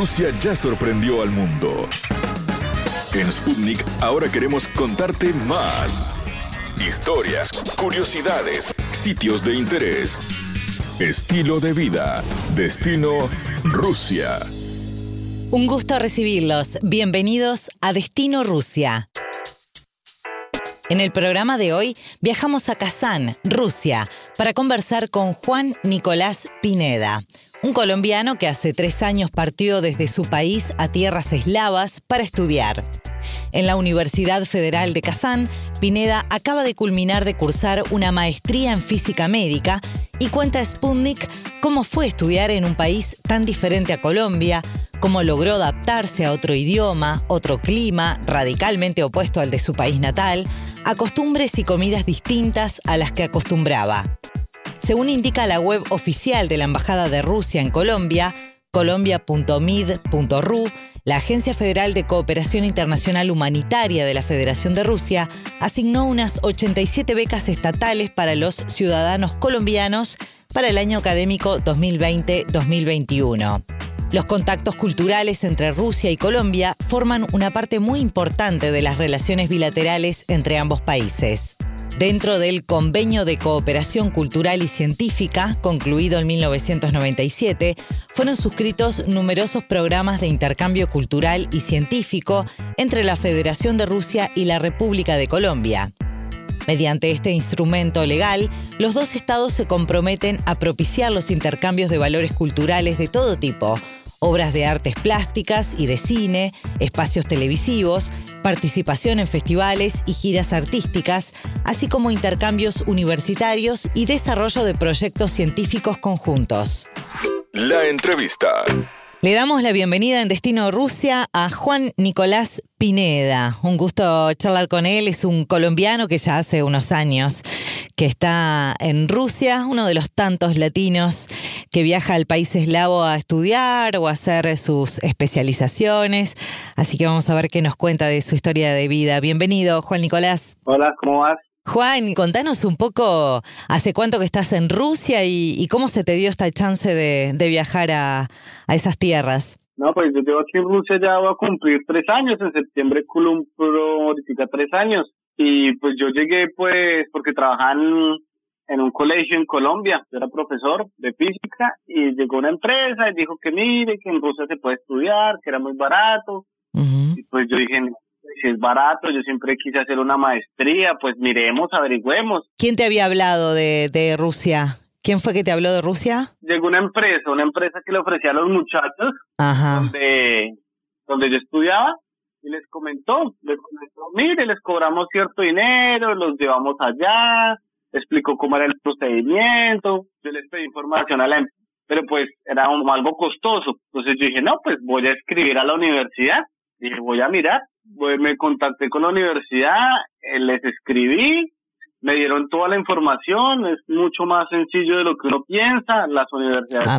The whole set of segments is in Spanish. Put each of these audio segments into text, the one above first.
Rusia ya sorprendió al mundo. En Sputnik ahora queremos contarte más. Historias, curiosidades, sitios de interés, estilo de vida, destino Rusia. Un gusto recibirlos. Bienvenidos a Destino Rusia. En el programa de hoy viajamos a Kazán, Rusia, para conversar con Juan Nicolás Pineda, un colombiano que hace tres años partió desde su país a tierras eslavas para estudiar. En la Universidad Federal de Kazán, Pineda acaba de culminar de cursar una maestría en física médica y cuenta a Sputnik cómo fue estudiar en un país tan diferente a Colombia, cómo logró adaptarse a otro idioma, otro clima radicalmente opuesto al de su país natal, a costumbres y comidas distintas a las que acostumbraba. Según indica la web oficial de la Embajada de Rusia en Colombia, colombia.mid.ru, la Agencia Federal de Cooperación Internacional Humanitaria de la Federación de Rusia asignó unas 87 becas estatales para los ciudadanos colombianos para el año académico 2020-2021. Los contactos culturales entre Rusia y Colombia forman una parte muy importante de las relaciones bilaterales entre ambos países. Dentro del Convenio de Cooperación Cultural y Científica, concluido en 1997, fueron suscritos numerosos programas de intercambio cultural y científico entre la Federación de Rusia y la República de Colombia. Mediante este instrumento legal, los dos estados se comprometen a propiciar los intercambios de valores culturales de todo tipo, obras de artes plásticas y de cine, espacios televisivos, participación en festivales y giras artísticas, así como intercambios universitarios y desarrollo de proyectos científicos conjuntos. La entrevista. Le damos la bienvenida en Destino Rusia a Juan Nicolás Pineda. Un gusto charlar con él. Es un colombiano que ya hace unos años que está en Rusia, uno de los tantos latinos que viaja al país eslavo a estudiar o a hacer sus especializaciones. Así que vamos a ver qué nos cuenta de su historia de vida. Bienvenido, Juan Nicolás. Hola, ¿cómo vas? Juan, contanos un poco hace cuánto que estás en Rusia y, cómo se te dio esta chance de, viajar a, esas tierras. No, pues yo llevo aquí en Rusia ya voy a cumplir tres años, en septiembre cumplo ahorita tres años. Y pues yo llegué pues porque trabajaban en un colegio en Colombia, yo era profesor de física y llegó una empresa y dijo que mire, que en Rusia se puede estudiar, que era muy barato. Y pues yo dije, si es barato, yo siempre quise hacer una maestría, pues miremos, averigüemos. ¿Quién te había hablado de, de Rusia? ¿Quién fue que te habló de Rusia? Llegó una empresa, una empresa que le ofrecía a los muchachos, Donde, donde yo estudiaba, y les comentó, les comentó, mire, les cobramos cierto dinero, los llevamos allá, explicó cómo era el procedimiento, yo les pedí información a la empresa, pero pues era algo costoso. Entonces yo dije, no, pues voy a escribir a la universidad, dije, voy a mirar, me contacté con la universidad, eh, les escribí, me dieron toda la información, es mucho más sencillo de lo que uno piensa, las universidades ah,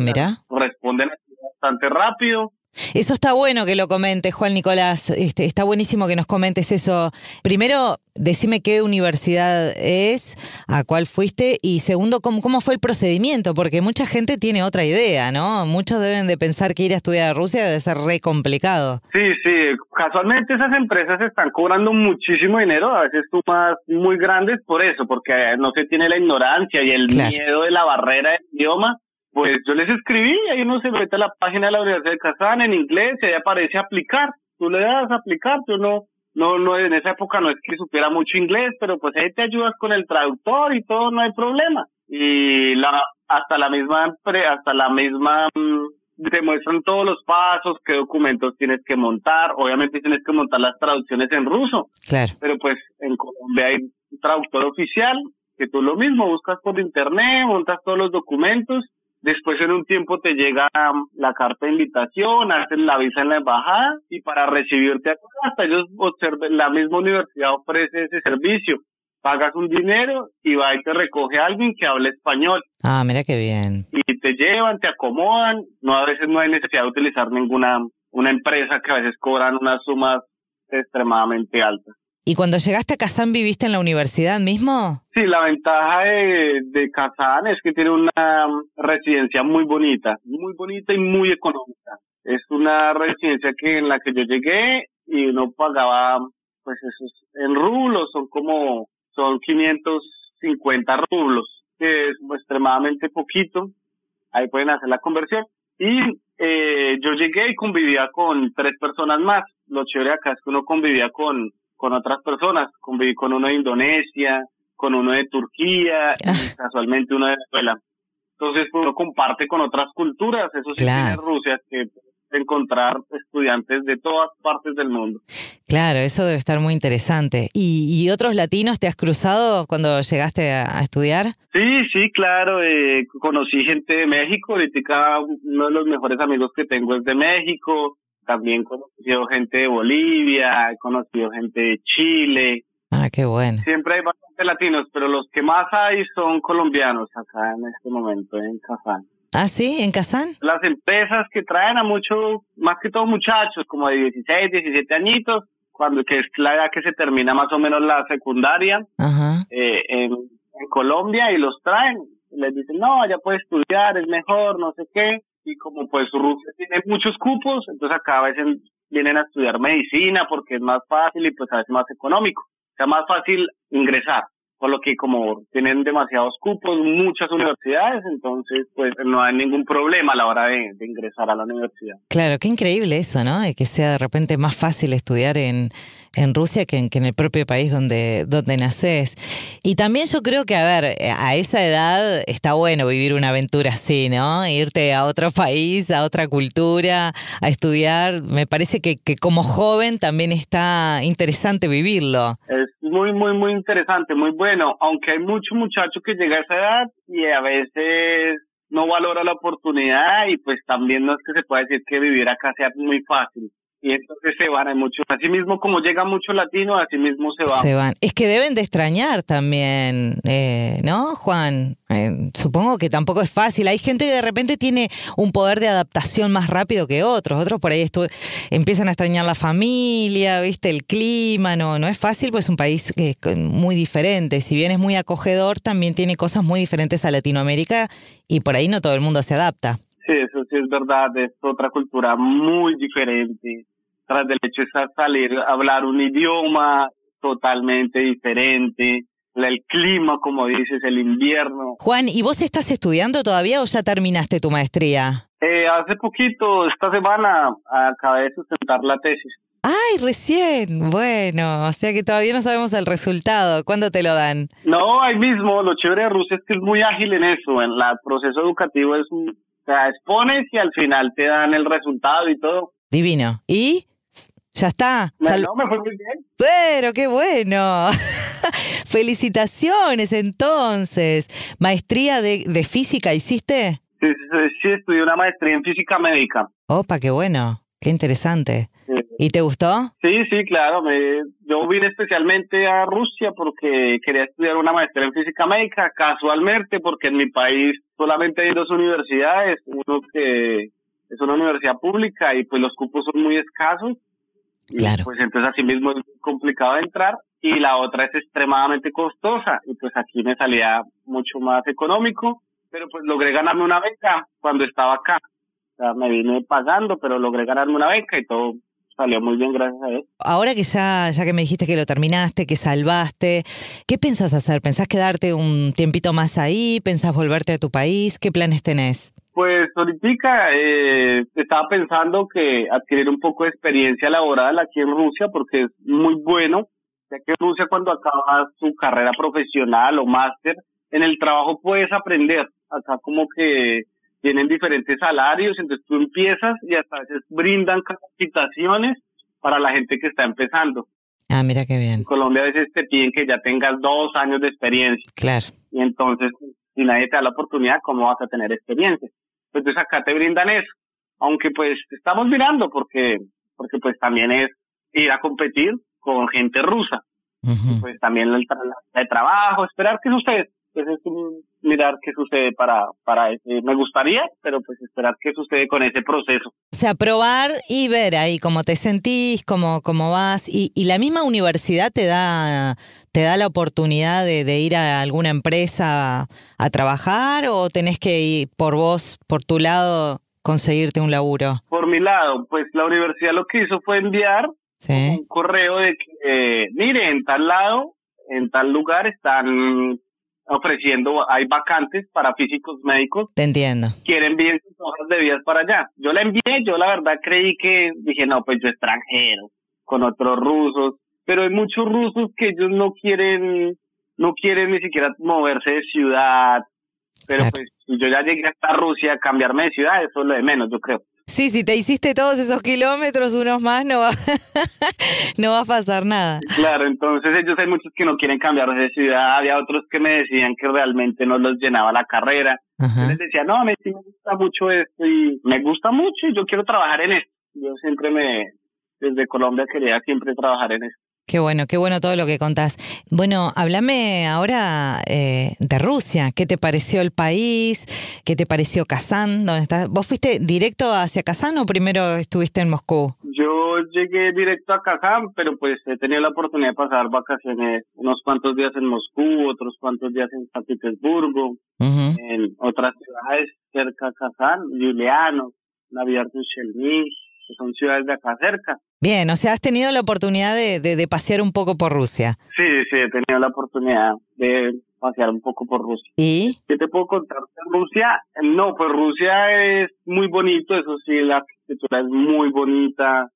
responden bastante rápido. Eso está bueno que lo comentes, Juan Nicolás. Este, está buenísimo que nos comentes eso. Primero, decime qué universidad es, a cuál fuiste, y segundo, cómo, cómo fue el procedimiento, porque mucha gente tiene otra idea, ¿no? Muchos deben de pensar que ir a estudiar a Rusia debe ser re complicado. Sí, sí. Casualmente esas empresas están cobrando muchísimo dinero, a veces sumas muy grandes por eso, porque no se tiene la ignorancia y el miedo de la barrera del idioma pues yo les escribí, ahí uno se mete a la página de la Universidad de Kazán en inglés y ahí aparece aplicar. Tú le das a aplicar, yo no, no, no, en esa época no es que supiera mucho inglés, pero pues ahí te ayudas con el traductor y todo, no hay problema. Y la, hasta la misma, hasta la misma, mm, te muestran todos los pasos, qué documentos tienes que montar. Obviamente tienes que montar las traducciones en ruso. Claro. Pero pues en Colombia hay un traductor oficial, que tú lo mismo, buscas por internet, montas todos los documentos Después en un tiempo te llega la carta de invitación, haces la visa en la embajada y para recibirte hasta ellos observen, la misma universidad ofrece ese servicio. Pagas un dinero y va y te recoge a alguien que hable español. Ah, mira qué bien. Y te llevan, te acomodan. No, a veces no hay necesidad de utilizar ninguna una empresa que a veces cobran unas sumas extremadamente altas. ¿Y cuando llegaste a Kazán viviste en la universidad mismo? Sí, la ventaja de, de Kazán es que tiene una residencia muy bonita, muy bonita y muy económica. Es una residencia que en la que yo llegué y uno pagaba, pues eso en rublos, son como, son 550 rublos, que es extremadamente poquito. Ahí pueden hacer la conversión. Y eh, yo llegué y convivía con tres personas más. Lo chévere acá es que uno convivía con, con otras personas. Conviví con uno de Indonesia, con uno de Turquía y ah. casualmente uno de Venezuela. Entonces uno comparte con otras culturas. Eso sí tiene Rusia, que encontrar estudiantes de todas partes del mundo. Claro, eso debe estar muy interesante. ¿Y, otros latinos te has cruzado cuando llegaste a, estudiar? Sí, sí, claro. Eh, conocí gente de México. Ahorita uno de los mejores amigos que tengo es de México. También he conocido gente de Bolivia, he conocido gente de Chile. Ah, qué bueno. Siempre hay bastantes latinos, pero los que más hay son colombianos acá en este momento en Kazán. Ah, sí, en Kazán. Las empresas que traen a muchos, más que todo muchachos, como de 16, 17 añitos, cuando que es la edad que se termina más o menos la secundaria eh, en, Colombia y los traen. Les dicen, no, ya puedes estudiar, es mejor, no sé qué. Y como pues Rusia tiene muchos cupos, entonces acá a veces vienen a estudiar medicina porque es más fácil y pues a veces más económico. O sea, más fácil ingresar por lo que como tienen demasiados cupos, muchas universidades, entonces pues no hay ningún problema a la hora de, ingresar a la universidad. Claro, qué increíble eso, ¿no? De que sea de repente más fácil estudiar en, en Rusia que en, que en, el propio país donde, donde naces. Y también yo creo que, a ver, a esa edad está bueno vivir una aventura así, ¿no? Irte a otro país, a otra cultura, a estudiar. Me parece que, que como joven también está interesante vivirlo. Es muy, muy, muy interesante, muy bueno, aunque hay mucho muchacho que llega a esa edad y a veces no valora la oportunidad y pues también no es que se pueda decir que vivir acá sea muy fácil y entonces se van, hay mucho. Así mismo como llega mucho latino, así mismo se van. Se van. Es que deben de extrañar también, eh, ¿no, Juan? Eh, supongo que tampoco es fácil. Hay gente que de repente tiene un poder de adaptación más rápido que otros. Otros por ahí empiezan a extrañar la familia, viste, el clima. No, no es fácil, pues es un país que es muy diferente. Si bien es muy acogedor, también tiene cosas muy diferentes a Latinoamérica y por ahí no todo el mundo se adapta. Sí, eso es verdad, es otra cultura muy diferente tras del hecho de salir a hablar un idioma totalmente diferente, el clima, como dices, el invierno. Juan, ¿y vos estás estudiando todavía o ya terminaste tu maestría? Eh, hace poquito, esta semana, acabé de sustentar la tesis. ¡Ay, recién! Bueno, o sea que todavía no sabemos el resultado. ¿Cuándo te lo dan? No, ahí mismo. Lo chévere de Rusia es que es muy ágil en eso. En el proceso educativo es. O sea, expones y al final te dan el resultado y todo. Divino. ¿Y? ¿Ya está? no, me fue muy bien. Pero qué bueno. Felicitaciones entonces. ¿Maestría de, de física hiciste? Sí, sí, estudié una maestría en física médica. Opa, qué bueno. Qué interesante. ¿Y te gustó? Sí, sí, claro. Me, yo vine especialmente a Rusia porque quería estudiar una maestría en física médica, casualmente, porque en mi país solamente hay dos universidades, uno que es una universidad pública y pues los cupos son muy escasos Claro. Pues entonces así mismo es complicado de entrar y la otra es extremadamente costosa y pues aquí me salía mucho más económico, pero pues logré ganarme una beca cuando estaba acá. O sea, me vine pagando, pero logré ganarme una beca y todo salió muy bien gracias a él. Ahora que ya, ya que me dijiste que lo terminaste, que salvaste, ¿qué pensás hacer? ¿Pensás quedarte un tiempito más ahí? ¿Pensás volverte a tu país? ¿Qué planes tenés? Pues ahorita eh, estaba pensando que adquirir un poco de experiencia laboral aquí en Rusia porque es muy bueno, ya que en Rusia cuando acabas tu carrera profesional o máster, en el trabajo puedes aprender. Acá como que tienen diferentes salarios, entonces tú empiezas y hasta a veces brindan capacitaciones para la gente que está empezando. Ah, mira qué bien. En Colombia a veces te piden que ya tengas dos años de experiencia. Claro. Y entonces, si nadie te da la oportunidad, ¿cómo vas a tener experiencia? Entonces acá te brindan eso. Aunque pues estamos mirando porque, porque pues también es ir a competir con gente rusa. Pues también el, el, trabajo, esperar que sucede. Pues es mirar qué sucede para, para ese. Me gustaría, pero pues esperar qué sucede con ese proceso. O sea, probar y ver ahí cómo te sentís, cómo, cómo vas. Y, y la misma universidad te da, te da la oportunidad de, de, ir a alguna empresa a trabajar o tenés que ir por vos, por tu lado, conseguirte un laburo? Por mi lado, pues la universidad lo que hizo fue enviar un correo de que, mire, en tal lado, en tal lugar están ofreciendo, hay vacantes para físicos médicos. Te entiendo. Quieren envíen sus hojas de vías para allá. Yo la envié, yo la verdad creí que, dije, no, pues yo extranjero, con otros rusos, pero hay muchos rusos que ellos no quieren, no quieren ni siquiera moverse de ciudad, pero pues si yo ya llegué hasta Rusia, cambiarme de ciudad, eso es lo de menos, yo creo. Sí, si te hiciste todos esos kilómetros, unos más, no va, no va a pasar nada. Claro, entonces ellos hay muchos que no quieren cambiar de ciudad, había otros que me decían que realmente no los llenaba la carrera. Yo les decía, no, a mí sí me gusta mucho esto y me gusta mucho y yo quiero trabajar en esto. Yo siempre me, desde Colombia quería siempre trabajar en esto. Qué bueno, qué bueno todo lo que contás. Bueno, háblame ahora eh, de Rusia. ¿Qué te pareció el país? ¿Qué te pareció Kazán? ¿Dónde estás? ¿Vos fuiste directo hacia Kazán o primero estuviste en Moscú? Yo llegué directo a Kazán, pero pues he tenido la oportunidad de pasar vacaciones unos cuantos días en Moscú, otros cuantos días en San Petersburgo, en otras ciudades cerca de Kazán, Juliano, Navidad Chelny, que son ciudades de acá cerca. Bien, o sea, has tenido la oportunidad de, de, pasear un poco por Rusia. Sí, sí, he tenido la oportunidad de pasear un poco por Rusia. ¿Y? ¿Qué te puedo contar de Rusia? No, pues Rusia es muy bonito, eso sí, la arquitectura es muy bonita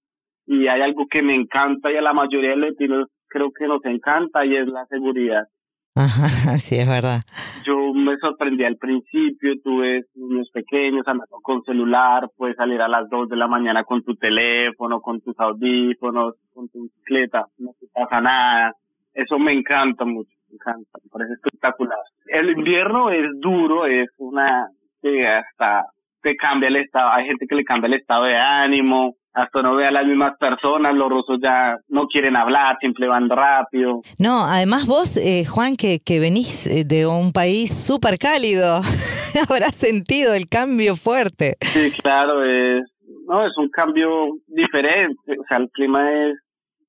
y hay algo que me encanta y a la mayoría de los latinos creo que nos encanta y es la seguridad. Ajá, sí, es verdad. Yo me sorprendí al principio, tuve niños pequeños andando con celular, puedes salir a las 2 de la mañana con tu teléfono, con tus audífonos, con tu bicicleta, no te pasa nada. Eso me encanta mucho, me encanta, me parece espectacular. El invierno es duro, es una, que hasta te cambia el estado, hay gente que le cambia el estado de ánimo, hasta no ve a las mismas personas, los rusos ya no quieren hablar, siempre van rápido. No, además vos, eh, Juan, que, que venís eh, de un país súper cálido, habrás sentido el cambio fuerte. Sí, claro, es, no, es un cambio diferente, o sea, el clima es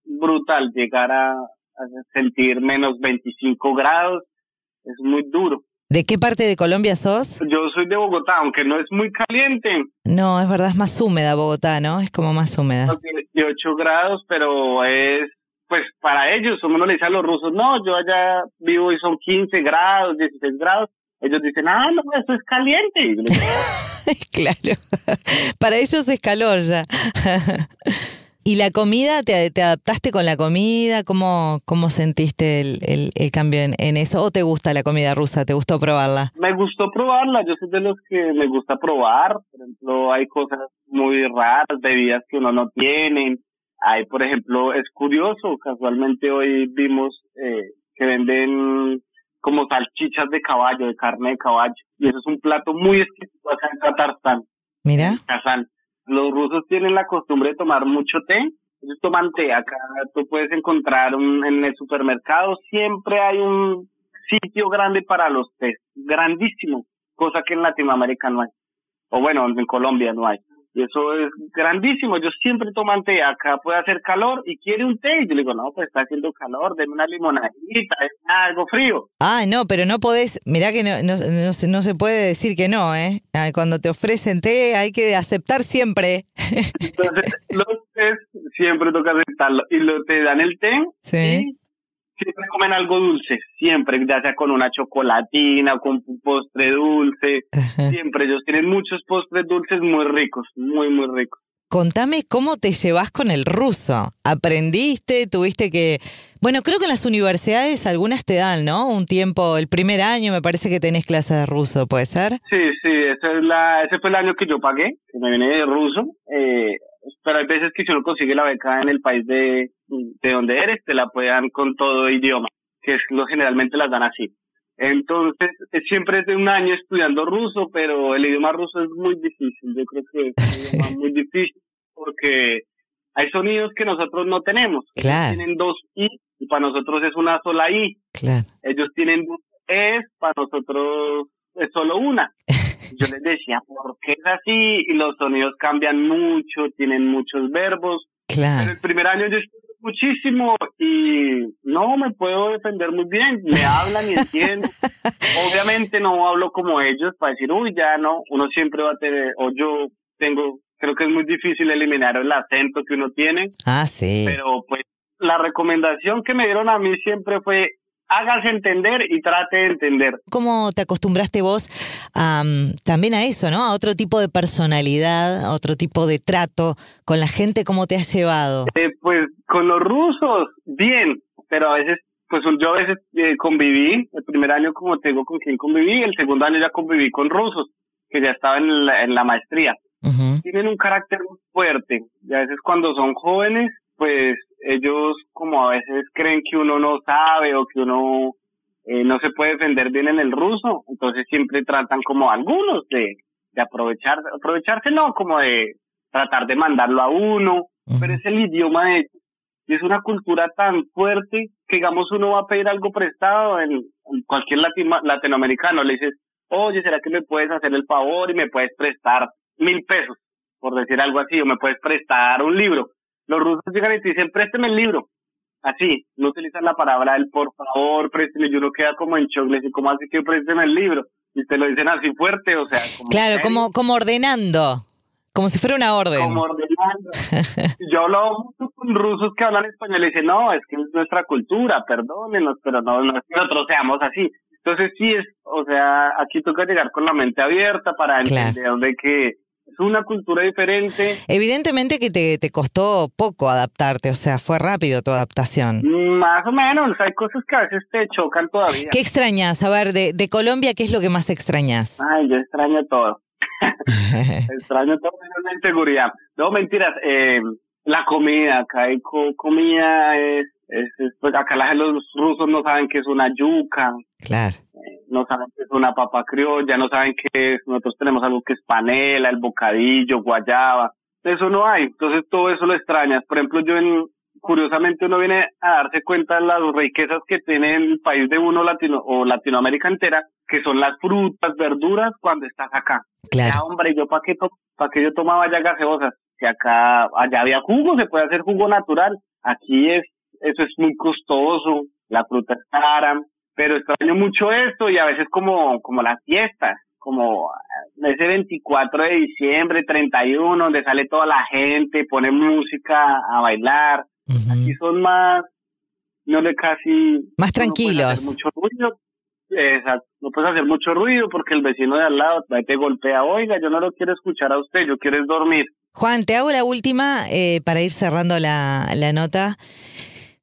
brutal, llegar a, a sentir menos 25 grados es muy duro. ¿De qué parte de Colombia sos? Yo soy de Bogotá, aunque no es muy caliente. No, es verdad, es más húmeda Bogotá, ¿no? Es como más húmeda. 18 grados, pero es, pues para ellos, uno le dice a los rusos, no, yo allá vivo y son 15 grados, 16 grados. Ellos dicen, ah, no, eso es caliente. claro, para ellos es calor ya. ¿Y la comida? ¿Te, te adaptaste con la comida? ¿Cómo, cómo sentiste el, el, cambio en, en, eso? ¿O te gusta la comida rusa? ¿Te gustó probarla? Me gustó probarla. Yo soy de los que me gusta probar. Por ejemplo, hay cosas muy raras, bebidas que uno no tiene. Hay, por ejemplo, es curioso, casualmente hoy vimos eh, que venden como salchichas de caballo, de carne de caballo. Y eso es un plato muy exquisito acá en Kazajstán. Mira. Kazán los rusos tienen la costumbre de tomar mucho té. Ellos toman té. Acá tú puedes encontrar en el supermercado, siempre hay un sitio grande para los té. Grandísimo. Cosa que en Latinoamérica no hay. O bueno, en Colombia no hay. Y eso es grandísimo. Yo siempre toman té. Acá puede hacer calor y quiere un té. Y yo le digo, no, pues está haciendo calor, denme una limonadita, es algo frío. Ah, no, pero no podés, mirá que no, no, no, se, no se puede decir que no, ¿eh? Cuando te ofrecen té hay que aceptar siempre. Entonces, los té siempre toca aceptarlo. Y lo, te dan el té. Sí siempre comen algo dulce, siempre, ya sea con una chocolatina o con un postre dulce, siempre ellos tienen muchos postres dulces muy ricos, muy, muy ricos. Contame cómo te llevas con el ruso. ¿Aprendiste? ¿Tuviste que...? Bueno, creo que en las universidades algunas te dan, ¿no? Un tiempo, el primer año me parece que tenés clase de ruso, ¿puede ser? Sí, sí, ese, es la, ese fue el año que yo pagué, que me vine de ruso. Eh, pero hay veces que si uno consigue la beca en el país de, de donde eres, te la puedan con todo idioma, que es lo generalmente las dan así. Entonces, siempre es de un año estudiando ruso, pero el idioma ruso es muy difícil. Yo creo que es un idioma muy difícil porque hay sonidos que nosotros no tenemos. Claro. tienen dos I y para nosotros es una sola I. Claro. Ellos tienen dos Es, para nosotros es solo una. Yo les decía, ¿por qué es así? Y los sonidos cambian mucho, tienen muchos verbos. Claro. En el primer año yo estudié muchísimo y no me puedo defender muy bien. Me hablan y entiendo. Obviamente no hablo como ellos para decir, uy, ya no. Uno siempre va a tener, o yo tengo, creo que es muy difícil eliminar el acento que uno tiene. Ah, sí. Pero pues la recomendación que me dieron a mí siempre fue hágase entender y trate de entender. ¿Cómo te acostumbraste vos también a eso, ¿no? A otro tipo de personalidad, a otro tipo de trato con la gente, ¿cómo te has llevado? Eh, pues con los rusos, bien, pero a veces, pues yo a veces eh, conviví, el primer año como tengo con quien conviví, el segundo año ya conviví con rusos, que ya estaba en la, en la maestría. Tienen un carácter muy fuerte y a veces cuando son jóvenes, pues ellos como a veces creen que uno no sabe o que uno eh, no se puede defender bien en el ruso, entonces siempre tratan como algunos de, de aprovechar, aprovecharse no, como de tratar de mandarlo a uno, pero es el idioma de ellos. Y es una cultura tan fuerte que digamos uno va a pedir algo prestado en, cualquier latinoamericano, le dices, oye, ¿será que me puedes hacer el favor y me puedes prestar mil pesos? Por decir algo así, o me puedes prestar un libro los rusos llegan y te dicen, présteme el libro. Así, no utilizan la palabra del por favor, présteme, y uno queda como en shock, le ¿cómo así que présteme el libro? Y te lo dicen así fuerte, o sea, como... Claro, como, como ordenando, como si fuera una orden. Como ordenando. Yo hablo mucho con rusos que hablan español y dicen, no, es que es nuestra cultura, perdónenos, pero no, no es que nosotros seamos así. Entonces sí es, o sea, aquí toca llegar con la mente abierta para entender de que es una cultura diferente. Evidentemente que te, te costó poco adaptarte, o sea, fue rápido tu adaptación. Más o menos, hay cosas que a veces te chocan todavía. ¿Qué extrañas? A ver, de, de Colombia, ¿qué es lo que más extrañas? Ay, yo extraño todo. extraño todo menos la inseguridad. No, mentiras, eh, la comida, acá hay comida, es, es, pues acá los rusos no saben qué es una yuca. Claro no saben que es una papa criolla, no saben qué es, nosotros tenemos algo que es panela, el bocadillo, guayaba, eso no hay, entonces todo eso lo extrañas. Por ejemplo, yo en, curiosamente uno viene a darse cuenta de las riquezas que tiene el país de uno latino o Latinoamérica entera, que son las frutas, verduras cuando estás acá. Claro. hombre, yo para qué, pa qué yo tomaba ya gaseosas, si acá, allá había jugo, se puede hacer jugo natural, aquí es, eso es muy costoso, la fruta es cara, pero extraño mucho esto y a veces como, como las fiestas, como ese 24 de diciembre, 31, donde sale toda la gente, pone música a bailar. Aquí son más, no le casi... Más tranquilos. No mucho ruido. Exacto. No puedes hacer mucho ruido porque el vecino de al lado te golpea. Oiga, yo no lo quiero escuchar a usted, yo quiero dormir. Juan, te hago la última eh, para ir cerrando la, la nota.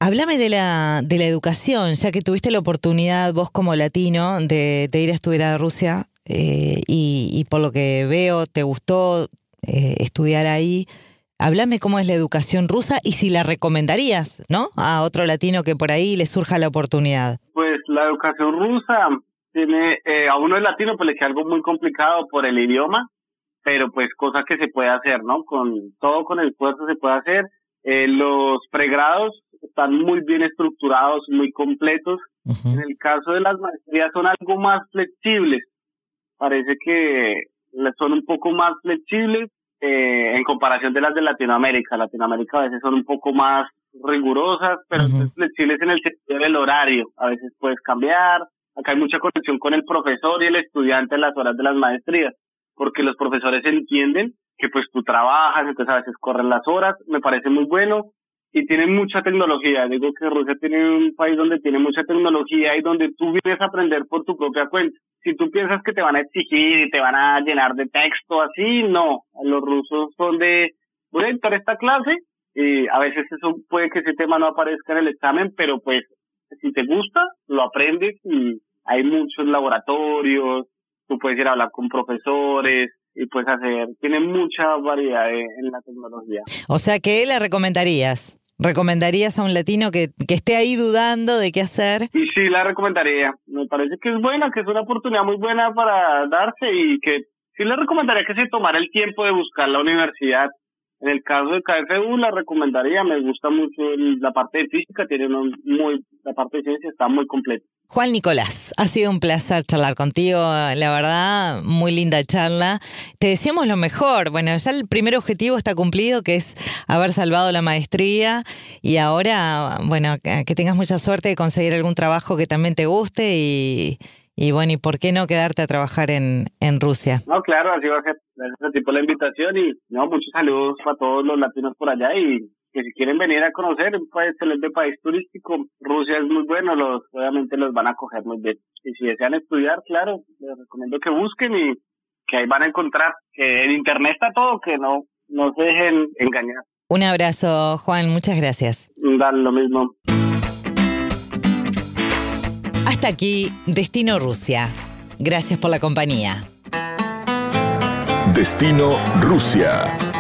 Háblame de la, de la educación, ya que tuviste la oportunidad vos como latino de, ir a estudiar a Rusia eh, y, por lo que veo te gustó eh, estudiar ahí. Háblame cómo es la educación rusa y si la recomendarías, ¿no? A otro latino que por ahí le surja la oportunidad. Pues la educación rusa tiene, eh, a uno es latino pues le queda algo muy complicado por el idioma, pero pues cosa que se puede hacer, ¿no? Con todo con el esfuerzo se puede hacer. los pregrados están muy bien estructurados, muy completos. En el caso de las maestrías son algo más flexibles. Parece que son un poco más flexibles eh, en comparación de las de Latinoamérica. Latinoamérica a veces son un poco más rigurosas, pero flexibles en el sentido del horario. A veces puedes cambiar. Acá hay mucha conexión con el profesor y el estudiante en las horas de las maestrías, porque los profesores entienden que pues tú trabajas, entonces a veces corren las horas, me parece muy bueno y tienen mucha tecnología. Digo que Rusia tiene un país donde tiene mucha tecnología y donde tú vienes a aprender por tu propia cuenta. Si tú piensas que te van a exigir y te van a llenar de texto así, no. Los rusos son de, voy a esta clase y a veces eso puede que ese tema no aparezca en el examen, pero pues si te gusta, lo aprendes y hay muchos laboratorios, tú puedes ir a hablar con profesores, y puedes hacer, tiene mucha variedad en la tecnología. O sea que le recomendarías. ¿Recomendarías a un latino que, que esté ahí dudando de qué hacer? Y sí, la recomendaría. Me parece que es buena, que es una oportunidad muy buena para darse y que sí le recomendaría que se tomara el tiempo de buscar la universidad. En el caso de KFU la recomendaría, me gusta mucho la parte de física, tiene muy, la parte de ciencia está muy completa. Juan Nicolás, ha sido un placer charlar contigo, la verdad, muy linda charla. Te deseamos lo mejor. Bueno, ya el primer objetivo está cumplido, que es haber salvado la maestría y ahora, bueno, que tengas mucha suerte de conseguir algún trabajo que también te guste y, Y bueno, ¿y por qué no quedarte a trabajar en, en Rusia? No, claro, así va a ser. Gracias a la invitación y no, muchos saludos para todos los latinos por allá y que si quieren venir a conocer un país excelente país turístico, Rusia es muy bueno, los obviamente los van a coger muy bien. Y si desean estudiar, claro, les recomiendo que busquen y que ahí van a encontrar que en internet está todo, que no, no se dejen engañar. Un abrazo, Juan, muchas gracias. Dan lo mismo. Aquí, Destino Rusia. Gracias por la compañía. Destino Rusia.